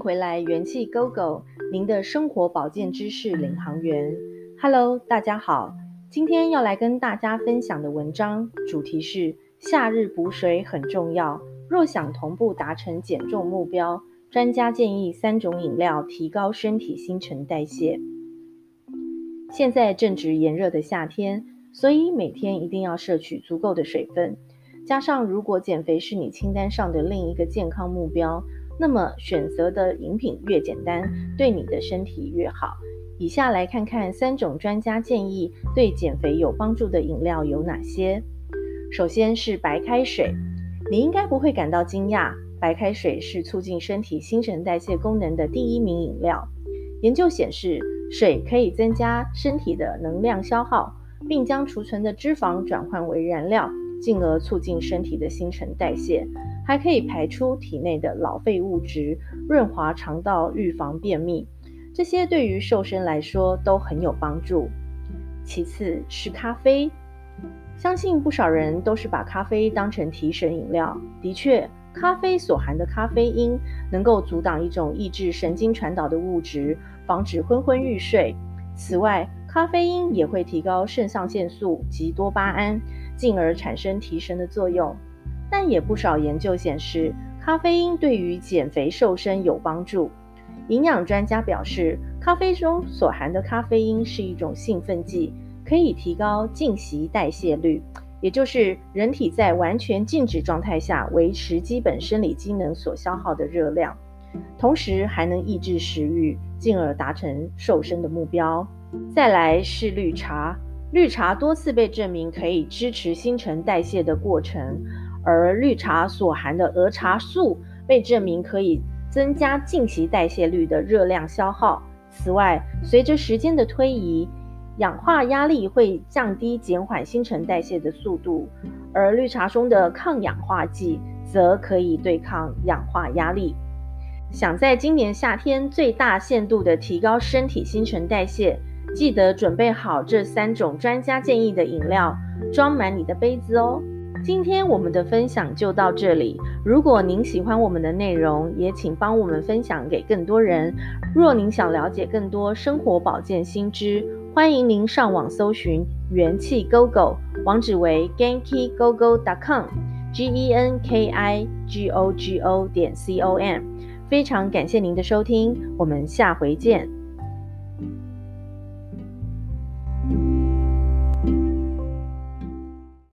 回来，元气 Go Go，您的生活保健知识领航员。Hello，大家好，今天要来跟大家分享的文章主题是：夏日补水很重要。若想同步达成减重目标，专家建议三种饮料提高身体新陈代谢。现在正值炎热的夏天，所以每天一定要摄取足够的水分。加上，如果减肥是你清单上的另一个健康目标，那么选择的饮品越简单，对你的身体越好。以下来看看三种专家建议对减肥有帮助的饮料有哪些。首先是白开水，你应该不会感到惊讶，白开水是促进身体新陈代谢功能的第一名饮料。研究显示，水可以增加身体的能量消耗，并将储存的脂肪转换为燃料。进而促进身体的新陈代谢，还可以排出体内的老废物质，润滑肠道，预防便秘。这些对于瘦身来说都很有帮助。其次是咖啡，相信不少人都是把咖啡当成提神饮料。的确，咖啡所含的咖啡因能够阻挡一种抑制神经传导的物质，防止昏昏欲睡。此外，咖啡因也会提高肾上腺素及多巴胺。进而产生提神的作用，但也不少研究显示，咖啡因对于减肥瘦身有帮助。营养专家表示，咖啡中所含的咖啡因是一种兴奋剂，可以提高静息代谢率，也就是人体在完全静止状态下维持基本生理机能所消耗的热量，同时还能抑制食欲，进而达成瘦身的目标。再来是绿茶。绿茶多次被证明可以支持新陈代谢的过程，而绿茶所含的儿茶素被证明可以增加静息代谢率的热量消耗。此外，随着时间的推移，氧化压力会降低、减缓新陈代谢的速度，而绿茶中的抗氧化剂则可以对抗氧化压力。想在今年夏天最大限度地提高身体新陈代谢。记得准备好这三种专家建议的饮料，装满你的杯子哦。今天我们的分享就到这里。如果您喜欢我们的内容，也请帮我们分享给更多人。若您想了解更多生活保健新知，欢迎您上网搜寻元气 Go Go，网址为 genkigogo.com，g e n k i g o g o 点 c o m。非常感谢您的收听，我们下回见。